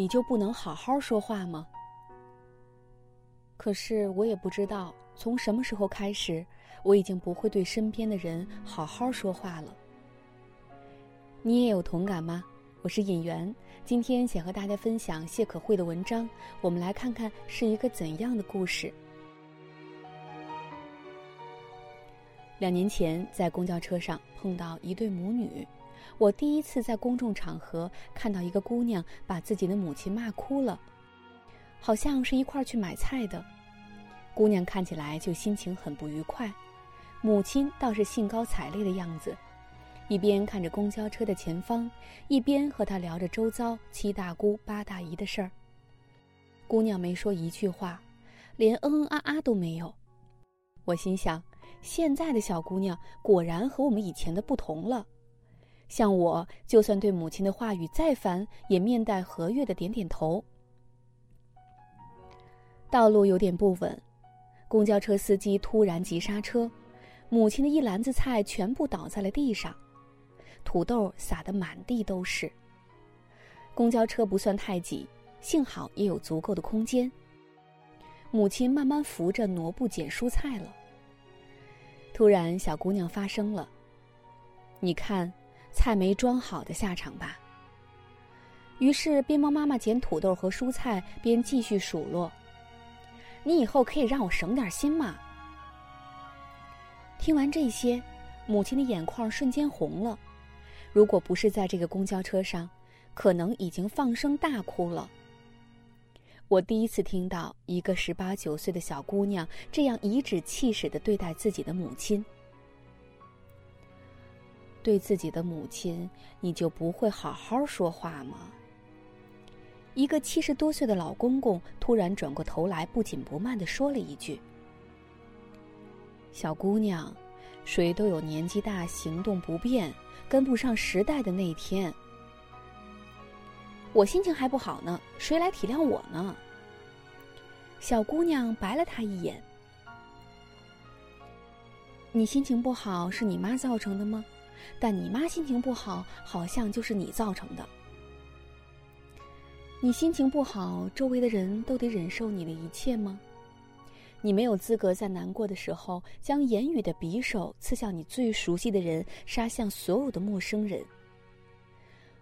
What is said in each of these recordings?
你就不能好好说话吗？可是我也不知道从什么时候开始，我已经不会对身边的人好好说话了。你也有同感吗？我是尹媛，今天想和大家分享谢可慧的文章，我们来看看是一个怎样的故事。两年前在公交车上碰到一对母女，我第一次在公众场合看到一个姑娘把自己的母亲骂哭了。好像是一块去买菜的，姑娘看起来就心情很不愉快，母亲倒是兴高采烈的样子，一边看着公交车的前方，一边和她聊着周遭七大姑八大姨的事儿。姑娘没说一句话，连嗯嗯啊啊都没有。我心想，现在的小姑娘果然和我们以前的不同了。像我，就算对母亲的话语再烦，也面带和悦的点点头。道路有点不稳，公交车司机突然急刹车，母亲的一篮子菜全部倒在了地上，土豆撒得满地都是。公交车不算太挤，幸好也有足够的空间。母亲慢慢扶着挪步捡蔬菜了。突然，小姑娘发声了：“你看，菜没装好的下场吧。”于是，边帮妈妈捡土豆和蔬菜，边继续数落。你以后可以让我省点心吗？听完这些，母亲的眼眶瞬间红了。如果不是在这个公交车上，可能已经放声大哭了。我第一次听到一个十八九岁的小姑娘这样颐指气使的对待自己的母亲。对自己的母亲，你就不会好好说话吗？一个七十多岁的老公公突然转过头来，不紧不慢的说了一句：“小姑娘，谁都有年纪大、行动不便、跟不上时代的那天。我心情还不好呢，谁来体谅我呢？”小姑娘白了他一眼：“你心情不好是你妈造成的吗？但你妈心情不好，好像就是你造成的。”你心情不好，周围的人都得忍受你的一切吗？你没有资格在难过的时候将言语的匕首刺向你最熟悉的人，杀向所有的陌生人。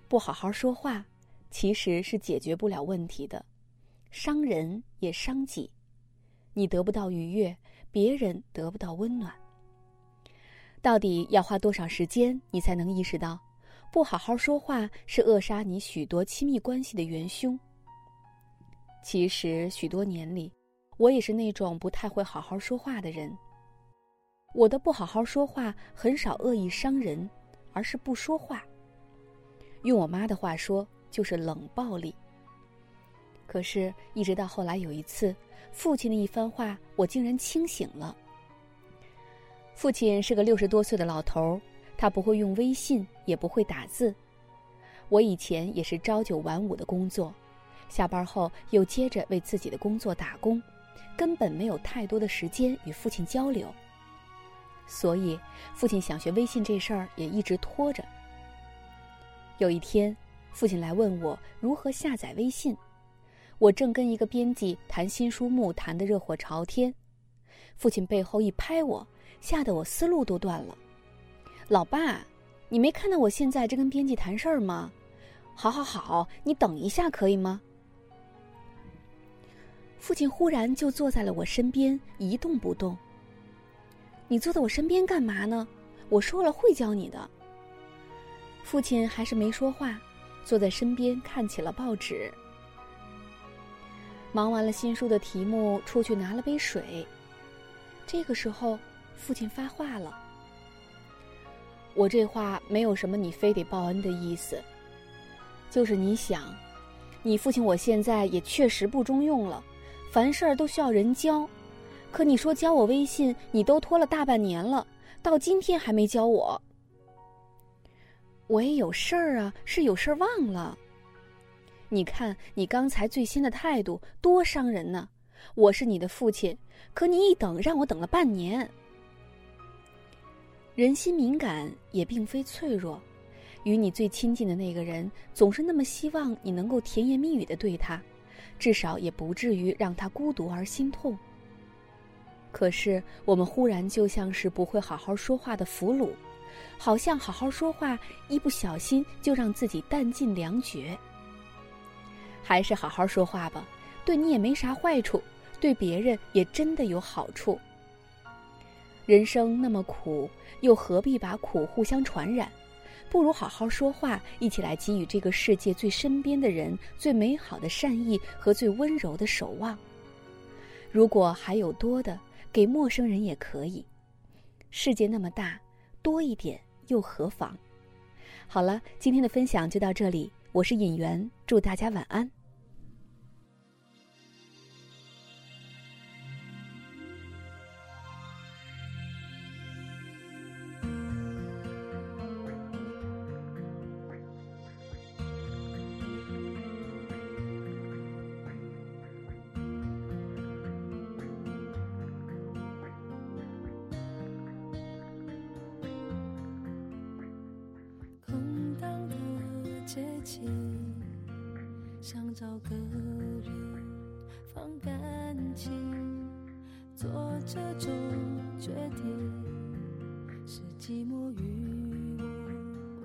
不好好说话，其实是解决不了问题的，伤人也伤己。你得不到愉悦，别人得不到温暖。到底要花多少时间，你才能意识到？不好好说话是扼杀你许多亲密关系的元凶。其实许多年里，我也是那种不太会好好说话的人。我的不好好说话很少恶意伤人，而是不说话。用我妈的话说，就是冷暴力。可是，一直到后来有一次，父亲的一番话，我竟然清醒了。父亲是个六十多岁的老头儿。他不会用微信，也不会打字。我以前也是朝九晚五的工作，下班后又接着为自己的工作打工，根本没有太多的时间与父亲交流。所以，父亲想学微信这事儿也一直拖着。有一天，父亲来问我如何下载微信，我正跟一个编辑谈新书目，谈得热火朝天，父亲背后一拍我，吓得我思路都断了。老爸，你没看到我现在正跟编辑谈事儿吗？好，好，好，你等一下可以吗？父亲忽然就坐在了我身边，一动不动。你坐在我身边干嘛呢？我说了会教你的。父亲还是没说话，坐在身边看起了报纸。忙完了新书的题目，出去拿了杯水。这个时候，父亲发话了。我这话没有什么你非得报恩的意思，就是你想，你父亲我现在也确实不中用了，凡事都需要人教，可你说教我微信，你都拖了大半年了，到今天还没教我。我也有事儿啊，是有事儿忘了。你看你刚才最新的态度多伤人呢，我是你的父亲，可你一等让我等了半年。人心敏感也并非脆弱，与你最亲近的那个人总是那么希望你能够甜言蜜语的对他，至少也不至于让他孤独而心痛。可是我们忽然就像是不会好好说话的俘虏，好像好好说话一不小心就让自己弹尽粮绝。还是好好说话吧，对你也没啥坏处，对别人也真的有好处。人生那么苦，又何必把苦互相传染？不如好好说话，一起来给予这个世界最身边的人最美好的善意和最温柔的守望。如果还有多的，给陌生人也可以。世界那么大，多一点又何妨？好了，今天的分享就到这里，我是尹媛，祝大家晚安。接近，想找个人放感情，做这种决定，是寂寞与我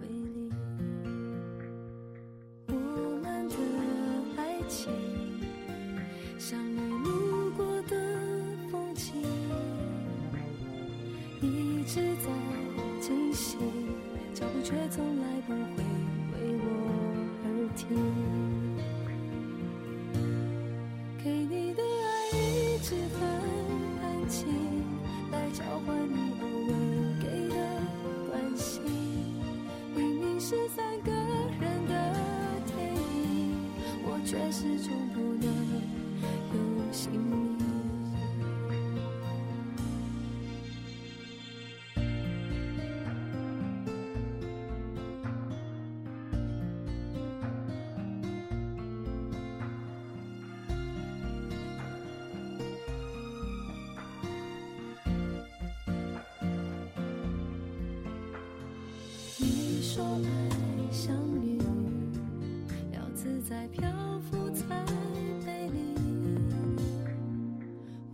为邻。我们的爱情，像你路过的风景，一直在进行，脚步却从来不会。给说爱像云，要自在漂浮才美丽。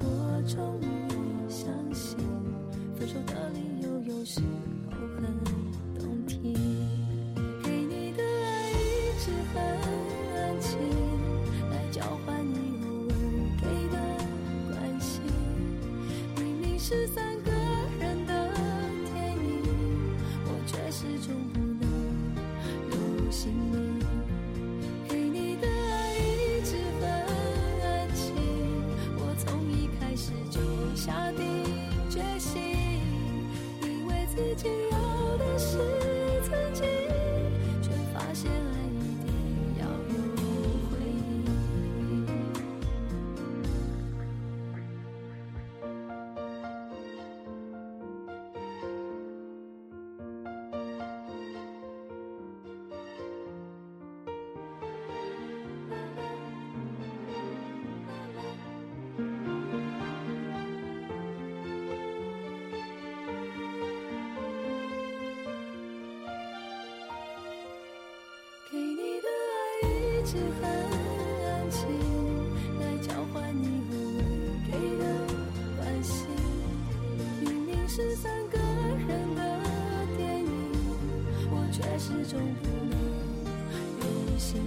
我终一直很安静，来交换你偶尔给的关心。明明是三个人的电影，我却始终不能有姓